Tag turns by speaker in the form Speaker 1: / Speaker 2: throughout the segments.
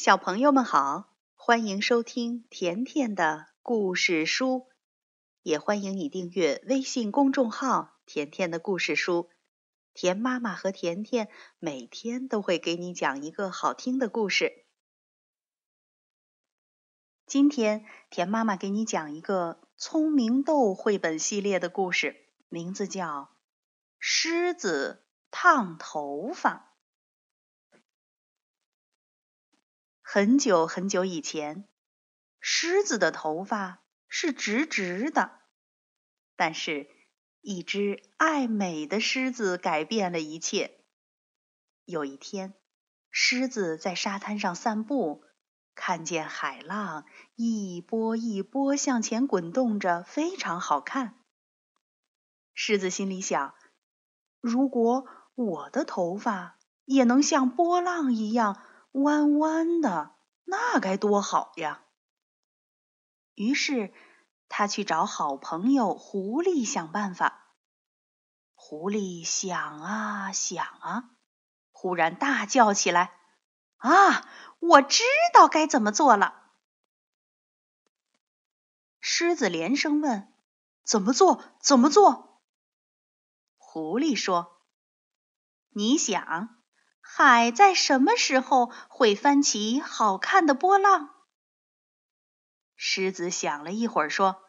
Speaker 1: 小朋友们好，欢迎收听甜甜的故事书，也欢迎你订阅微信公众号“甜甜的故事书”。甜妈妈和甜甜每天都会给你讲一个好听的故事。今天，甜妈妈给你讲一个聪明豆绘本系列的故事，名字叫《狮子烫头发》。很久很久以前，狮子的头发是直直的。但是，一只爱美的狮子改变了一切。有一天，狮子在沙滩上散步，看见海浪一波一波向前滚动着，非常好看。狮子心里想：如果我的头发也能像波浪一样，弯弯的，那该多好呀！于是他去找好朋友狐狸想办法。狐狸想啊想啊，忽然大叫起来：“啊，我知道该怎么做了！”狮子连声问：“怎么做？怎么做？”狐狸说：“你想。”海在什么时候会翻起好看的波浪？狮子想了一会儿，说：“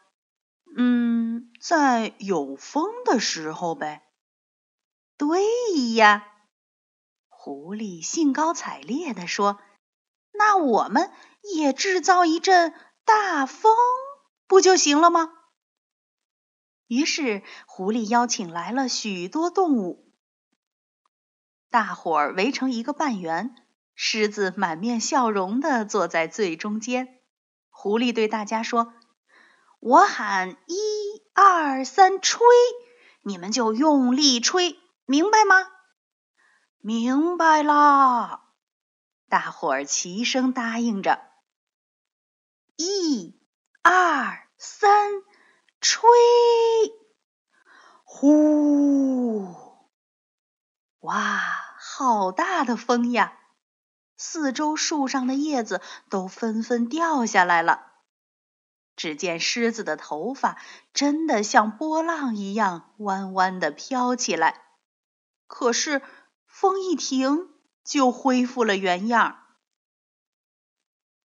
Speaker 1: 嗯，在有风的时候呗。”对呀，狐狸兴高采烈地说：“那我们也制造一阵大风，不就行了吗？”于是，狐狸邀请来了许多动物。大伙儿围成一个半圆，狮子满面笑容的坐在最中间。狐狸对大家说：“我喊一二三，吹，你们就用力吹，明白吗？”“明白啦！”大伙儿齐声答应着。一、二、三，吹！呼！哇，好大的风呀！四周树上的叶子都纷纷掉下来了。只见狮子的头发真的像波浪一样弯弯的飘起来。可是风一停，就恢复了原样。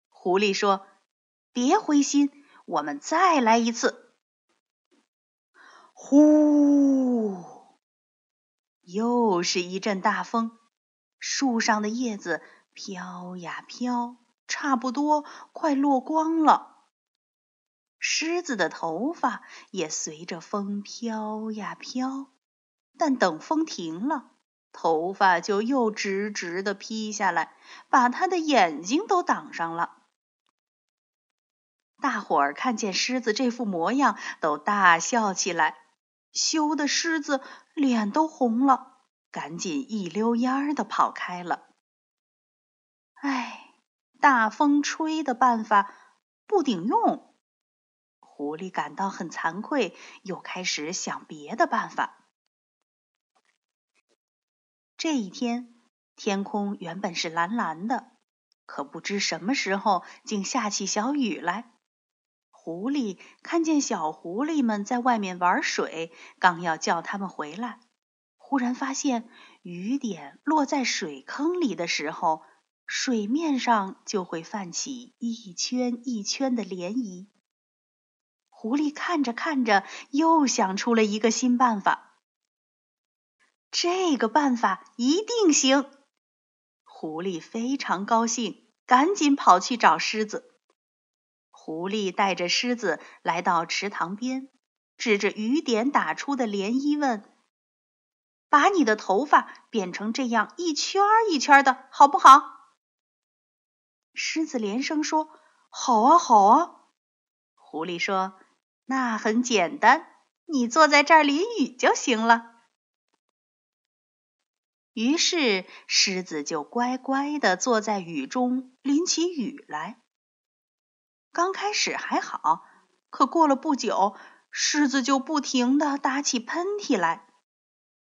Speaker 1: 狐狸说：“别灰心，我们再来一次。”呼！又是一阵大风，树上的叶子飘呀飘，差不多快落光了。狮子的头发也随着风飘呀飘，但等风停了，头发就又直直的披下来，把他的眼睛都挡上了。大伙儿看见狮子这副模样，都大笑起来。羞的狮子脸都红了，赶紧一溜烟儿的跑开了。哎，大风吹的办法不顶用，狐狸感到很惭愧，又开始想别的办法。这一天，天空原本是蓝蓝的，可不知什么时候竟下起小雨来。狐狸看见小狐狸们在外面玩水，刚要叫他们回来，忽然发现雨点落在水坑里的时候，水面上就会泛起一圈一圈的涟漪。狐狸看着看着，又想出了一个新办法。这个办法一定行！狐狸非常高兴，赶紧跑去找狮子。狐狸带着狮子来到池塘边，指着雨点打出的涟漪问：“把你的头发变成这样一圈一圈的，好不好？”狮子连声说：“好啊，好啊。”狐狸说：“那很简单，你坐在这儿淋雨就行了。”于是狮子就乖乖的坐在雨中淋起雨来。刚开始还好，可过了不久，狮子就不停的打起喷嚏来。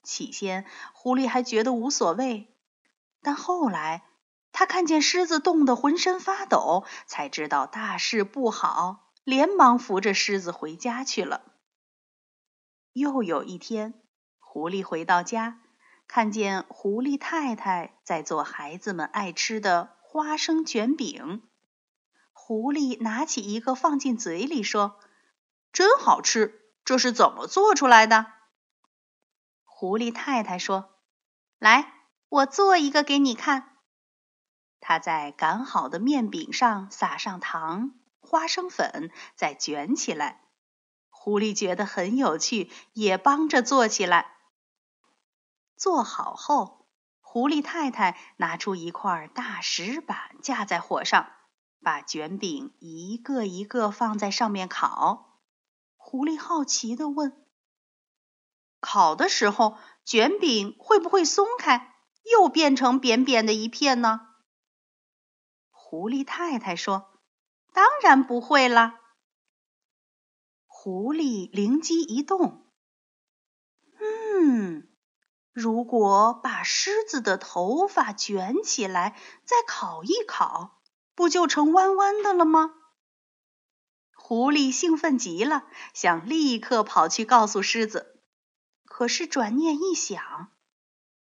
Speaker 1: 起先，狐狸还觉得无所谓，但后来他看见狮子冻得浑身发抖，才知道大事不好，连忙扶着狮子回家去了。又有一天，狐狸回到家，看见狐狸太太在做孩子们爱吃的花生卷饼。狐狸拿起一个放进嘴里，说：“真好吃，这是怎么做出来的？”狐狸太太说：“来，我做一个给你看。”他在擀好的面饼上撒上糖、花生粉，再卷起来。狐狸觉得很有趣，也帮着做起来。做好后，狐狸太太拿出一块大石板，架在火上，把卷饼一个一个放在上面烤。狐狸好奇地问：“烤的时候，卷饼会不会松开，又变成扁扁的一片呢？”狐狸太太说：“当然不会啦。”狐狸灵机一动，嗯，如果把狮子的头发卷起来，再烤一烤，不就成弯弯的了吗？狐狸兴奋极了，想立刻跑去告诉狮子。可是转念一想，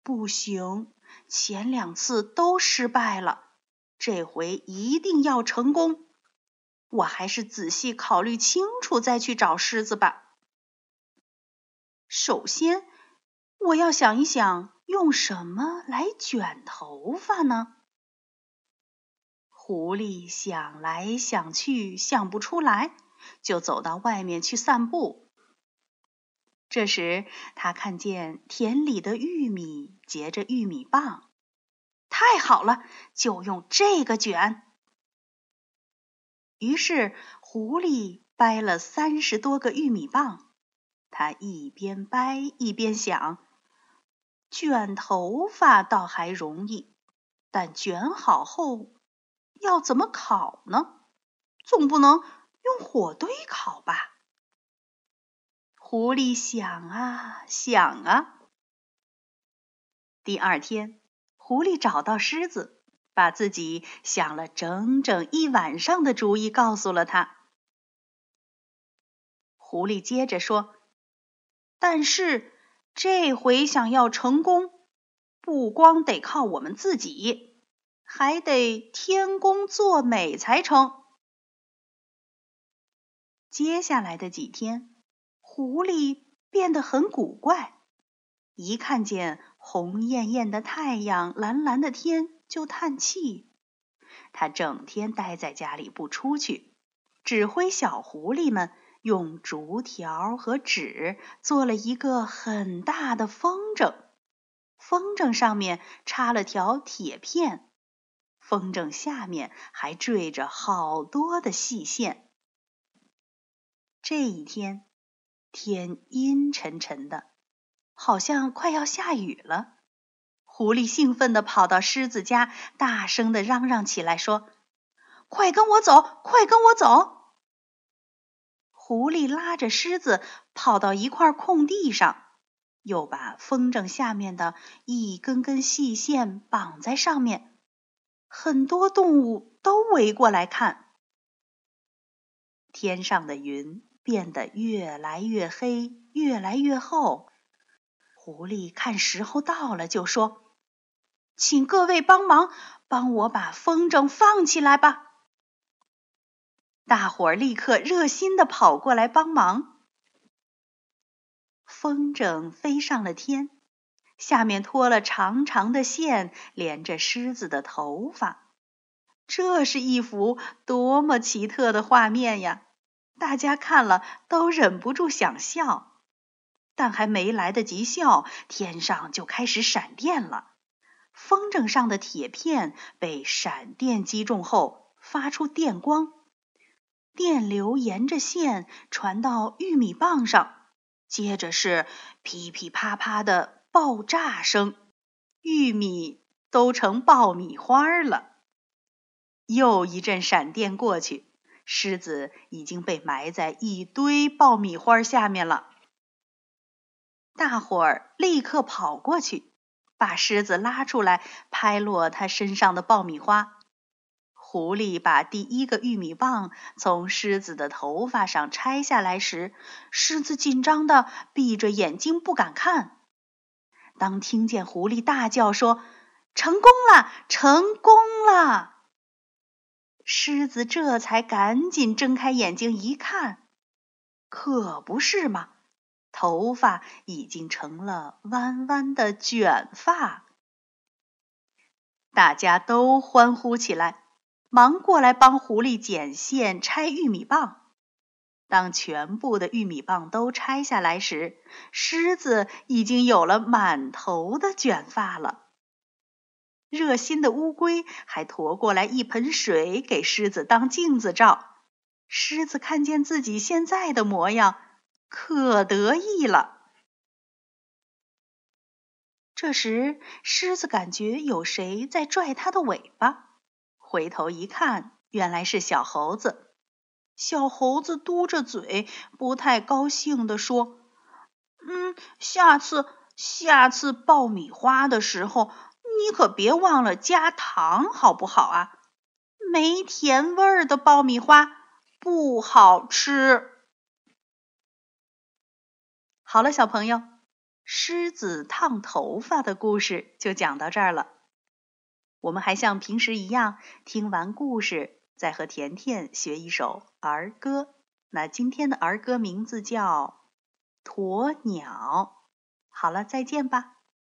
Speaker 1: 不行，前两次都失败了。这回一定要成功！我还是仔细考虑清楚再去找狮子吧。首先，我要想一想用什么来卷头发呢？狐狸想来想去想不出来，就走到外面去散步。这时，他看见田里的玉米结着玉米棒。太好了，就用这个卷。于是狐狸掰了三十多个玉米棒，他一边掰一边想：卷头发倒还容易，但卷好后要怎么烤呢？总不能用火堆烤吧？狐狸想啊想啊。第二天。狐狸找到狮子，把自己想了整整一晚上的主意告诉了他。狐狸接着说：“但是这回想要成功，不光得靠我们自己，还得天公作美才成。”接下来的几天，狐狸变得很古怪，一看见。红艳艳的太阳，蓝蓝的天，就叹气。他整天待在家里不出去，指挥小狐狸们用竹条和纸做了一个很大的风筝，风筝上面插了条铁片，风筝下面还缀着好多的细线。这一天，天阴沉沉的。好像快要下雨了，狐狸兴奋地跑到狮子家，大声地嚷嚷起来，说：“快跟我走，快跟我走！”狐狸拉着狮子跑到一块空地上，又把风筝下面的一根根细线绑在上面，很多动物都围过来看。天上的云变得越来越黑，越来越厚。狐狸看时候到了，就说：“请各位帮忙，帮我把风筝放起来吧。”大伙儿立刻热心的跑过来帮忙。风筝飞上了天，下面拖了长长的线，连着狮子的头发。这是一幅多么奇特的画面呀！大家看了都忍不住想笑。但还没来得及笑，天上就开始闪电了。风筝上的铁片被闪电击中后，发出电光，电流沿着线传到玉米棒上，接着是噼噼啪啪的爆炸声，玉米都成爆米花了。又一阵闪电过去，狮子已经被埋在一堆爆米花下面了。大伙儿立刻跑过去，把狮子拉出来，拍落它身上的爆米花。狐狸把第一个玉米棒从狮子的头发上拆下来时，狮子紧张的闭着眼睛不敢看。当听见狐狸大叫说：“成功了，成功了！”狮子这才赶紧睁开眼睛一看，可不是嘛，头发已经成了弯弯的卷发。大家都欢呼起来。忙过来帮狐狸剪线、拆玉米棒。当全部的玉米棒都拆下来时，狮子已经有了满头的卷发了。热心的乌龟还驮过来一盆水给狮子当镜子照。狮子看见自己现在的模样，可得意了。这时，狮子感觉有谁在拽它的尾巴。回头一看，原来是小猴子。小猴子嘟着嘴，不太高兴地说：“嗯，下次下次爆米花的时候，你可别忘了加糖，好不好啊？没甜味儿的爆米花不好吃。”好了，小朋友，狮子烫头发的故事就讲到这儿了。我们还像平时一样，听完故事再和甜甜学一首儿歌。那今天的儿歌名字叫《鸵鸟》。好了，再见吧。